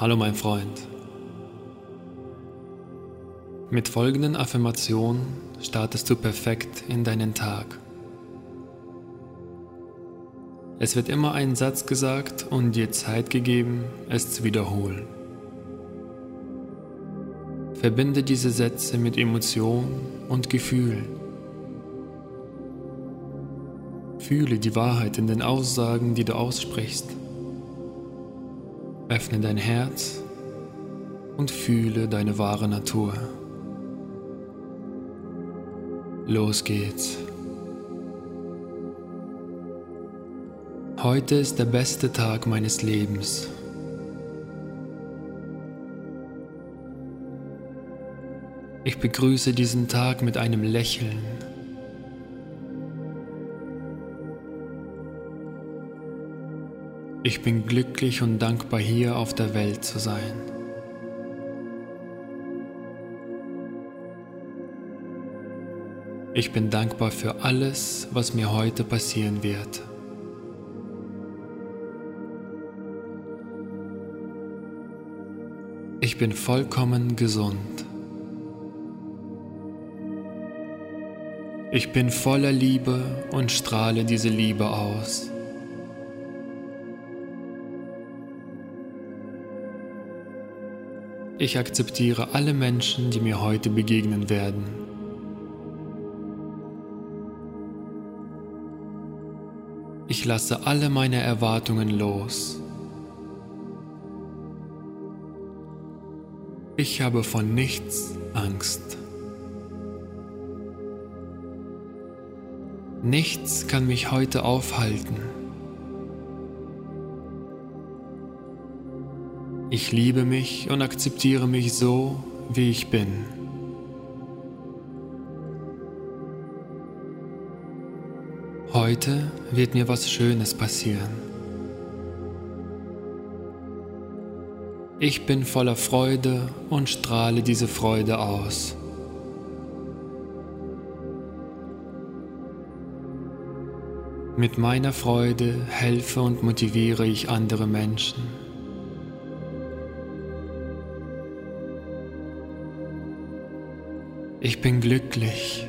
Hallo mein Freund. Mit folgenden Affirmationen startest du perfekt in deinen Tag. Es wird immer ein Satz gesagt und dir Zeit gegeben, es zu wiederholen. Verbinde diese Sätze mit Emotionen und Gefühlen. Fühle die Wahrheit in den Aussagen, die du aussprichst. Öffne dein Herz und fühle deine wahre Natur. Los geht's. Heute ist der beste Tag meines Lebens. Ich begrüße diesen Tag mit einem Lächeln. Ich bin glücklich und dankbar hier auf der Welt zu sein. Ich bin dankbar für alles, was mir heute passieren wird. Ich bin vollkommen gesund. Ich bin voller Liebe und strahle diese Liebe aus. Ich akzeptiere alle Menschen, die mir heute begegnen werden. Ich lasse alle meine Erwartungen los. Ich habe von nichts Angst. Nichts kann mich heute aufhalten. Ich liebe mich und akzeptiere mich so, wie ich bin. Heute wird mir was Schönes passieren. Ich bin voller Freude und strahle diese Freude aus. Mit meiner Freude helfe und motiviere ich andere Menschen. Ich bin glücklich.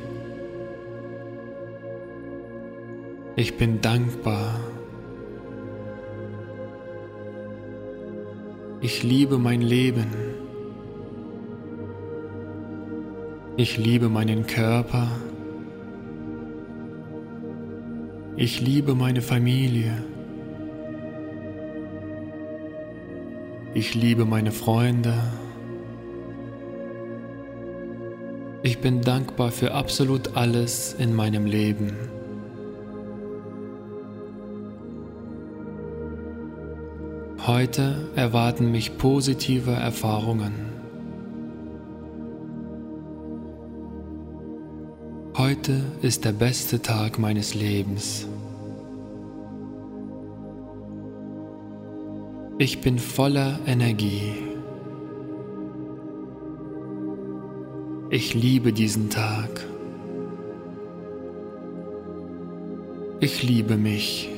Ich bin dankbar. Ich liebe mein Leben. Ich liebe meinen Körper. Ich liebe meine Familie. Ich liebe meine Freunde. Ich bin dankbar für absolut alles in meinem Leben. Heute erwarten mich positive Erfahrungen. Heute ist der beste Tag meines Lebens. Ich bin voller Energie. Ich liebe diesen Tag. Ich liebe mich.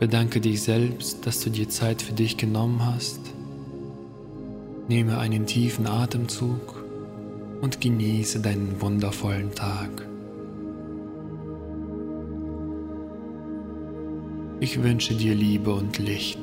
Bedanke dich selbst, dass du dir Zeit für dich genommen hast. Nehme einen tiefen Atemzug und genieße deinen wundervollen Tag. Ich wünsche dir Liebe und Licht.